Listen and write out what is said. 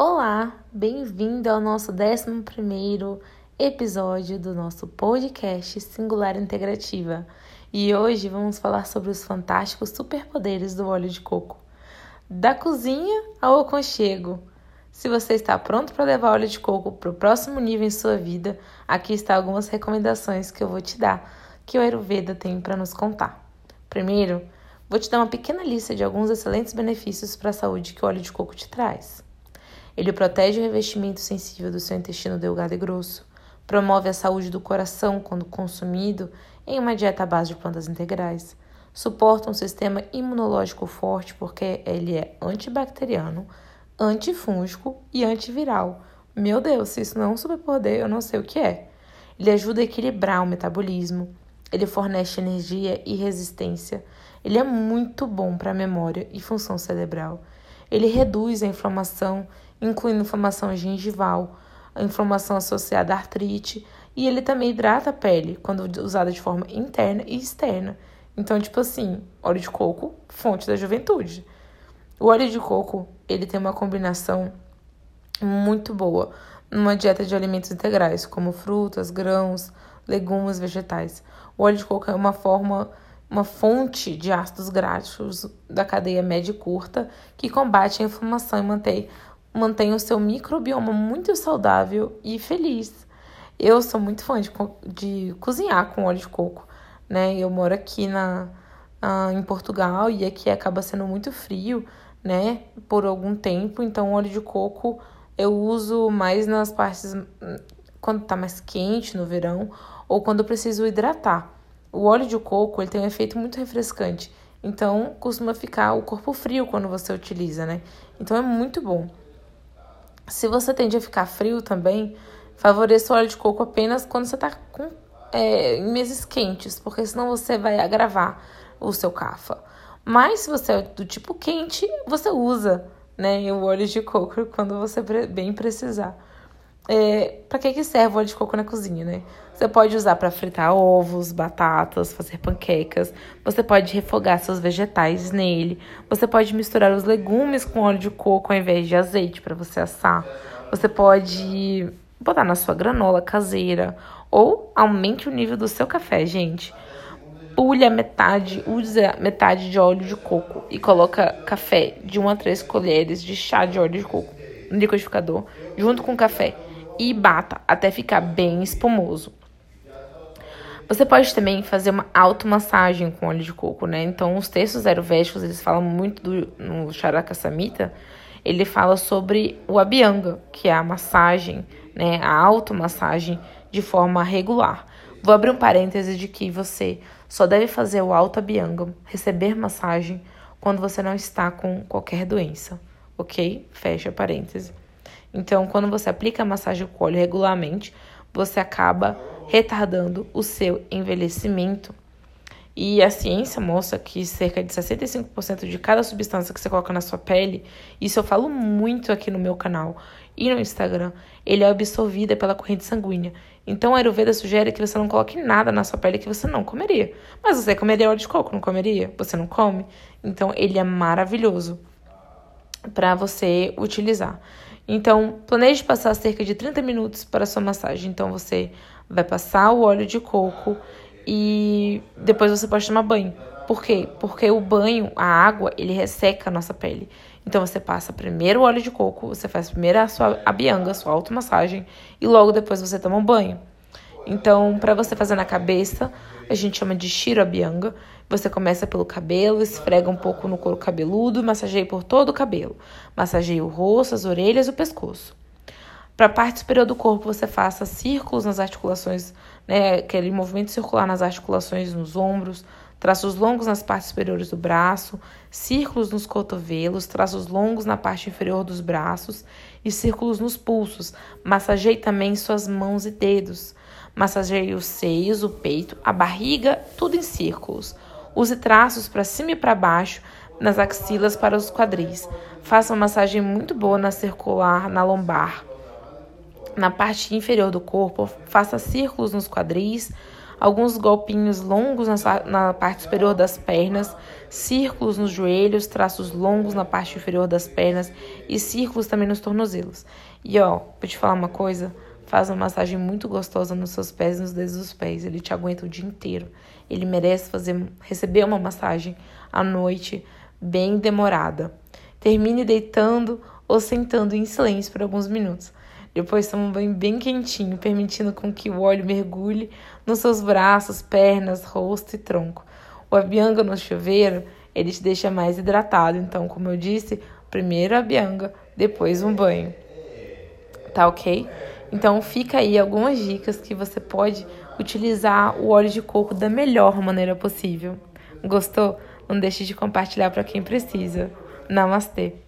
Olá, bem-vindo ao nosso 11 episódio do nosso podcast Singular Integrativa. E hoje vamos falar sobre os fantásticos superpoderes do óleo de coco. Da cozinha ao aconchego. Se você está pronto para levar óleo de coco para o próximo nível em sua vida, aqui está algumas recomendações que eu vou te dar, que o Ayurveda tem para nos contar. Primeiro, vou te dar uma pequena lista de alguns excelentes benefícios para a saúde que o óleo de coco te traz. Ele protege o revestimento sensível do seu intestino delgado e grosso, promove a saúde do coração quando consumido em uma dieta à base de plantas integrais, suporta um sistema imunológico forte porque ele é antibacteriano, antifúngico e antiviral. Meu Deus, se isso não é um superpoder, eu não sei o que é. Ele ajuda a equilibrar o metabolismo, ele fornece energia e resistência. Ele é muito bom para a memória e função cerebral. Ele reduz a inflamação incluindo inflamação gengival, a inflamação associada à artrite, e ele também hidrata a pele quando usada de forma interna e externa. Então, tipo assim, óleo de coco, fonte da juventude. O óleo de coco, ele tem uma combinação muito boa numa dieta de alimentos integrais, como frutas, grãos, legumes, vegetais. O óleo de coco é uma forma, uma fonte de ácidos graxos da cadeia média e curta que combate a inflamação e mantém mantenha o seu microbioma muito saudável e feliz. Eu sou muito fã de, de cozinhar com óleo de coco, né? Eu moro aqui na, uh, em Portugal e aqui acaba sendo muito frio, né? Por algum tempo, então óleo de coco eu uso mais nas partes quando tá mais quente no verão ou quando eu preciso hidratar. O óleo de coco ele tem um efeito muito refrescante, então costuma ficar o corpo frio quando você utiliza, né? Então é muito bom. Se você tende a ficar frio também, favoreça o óleo de coco apenas quando você está com, é, em meses quentes, porque senão você vai agravar o seu cafa. Mas se você é do tipo quente, você usa né, o óleo de coco quando você bem precisar. É, para que, que serve o óleo de coco na cozinha, né? Você pode usar para fritar ovos, batatas, fazer panquecas. Você pode refogar seus vegetais nele. Você pode misturar os legumes com óleo de coco ao invés de azeite para você assar. Você pode botar na sua granola caseira ou aumente o nível do seu café, gente. Pule a metade, use a metade de óleo de coco e coloca café de 1 a 3 colheres de chá de óleo de coco no liquidificador junto com café e bata até ficar bem espumoso. Você pode também fazer uma automassagem com óleo de coco, né? Então, os textos ayurvédicos, eles falam muito do no Charaka Samhita, ele fala sobre o abhyanga, que é a massagem, né, a automassagem de forma regular. Vou abrir um parêntese de que você só deve fazer o auto abhyanga, receber massagem, quando você não está com qualquer doença, ok? Fecha parêntese. Então, quando você aplica a massagem com óleo regularmente, você acaba retardando o seu envelhecimento. E a ciência mostra que cerca de 65% de cada substância que você coloca na sua pele, isso eu falo muito aqui no meu canal e no Instagram, ele é absorvida pela corrente sanguínea. Então a Ayurveda sugere que você não coloque nada na sua pele que você não comeria. Mas você comeria óleo de coco, não comeria? Você não come? Então ele é maravilhoso para você utilizar. Então, planeje passar cerca de 30 minutos para sua massagem. Então, você vai passar o óleo de coco e depois você pode tomar banho. Por quê? Porque o banho, a água, ele resseca a nossa pele. Então você passa primeiro o óleo de coco, você faz primeiro a sua abianga, sua automassagem e logo depois você toma um banho. Então, para você fazer na cabeça, a gente chama de Shiro Abianga. Você começa pelo cabelo, esfrega um pouco no couro cabeludo, massageia por todo o cabelo. Massageia o rosto, as orelhas e o pescoço. Para a parte superior do corpo, você faça círculos nas articulações, né, aquele movimento circular nas articulações nos ombros, traços longos nas partes superiores do braço, círculos nos cotovelos, traços longos na parte inferior dos braços e círculos nos pulsos. Massageie também suas mãos e dedos. Massageie os seios, o peito, a barriga, tudo em círculos. Use traços para cima e para baixo nas axilas para os quadris. Faça uma massagem muito boa na circular, na lombar. Na parte inferior do corpo, faça círculos nos quadris, alguns golpinhos longos na, parte superior das pernas, círculos nos joelhos, traços longos na parte inferior das pernas e círculos também nos tornozelos. E ó, vou te falar uma coisa, faz uma massagem muito gostosa nos seus pés e nos dedos dos pés. Ele te aguenta o dia inteiro. Ele merece fazer receber uma massagem à noite bem demorada. Termine deitando ou sentando em silêncio por alguns minutos. Depois toma um banho bem quentinho, permitindo com que o óleo mergulhe nos seus braços, pernas, rosto e tronco. O abianga no chuveiro, ele te deixa mais hidratado. Então, como eu disse, primeiro a abianga, depois um banho. Tá ok? Então, fica aí algumas dicas que você pode utilizar o óleo de coco da melhor maneira possível. Gostou? Não deixe de compartilhar para quem precisa. Namastê!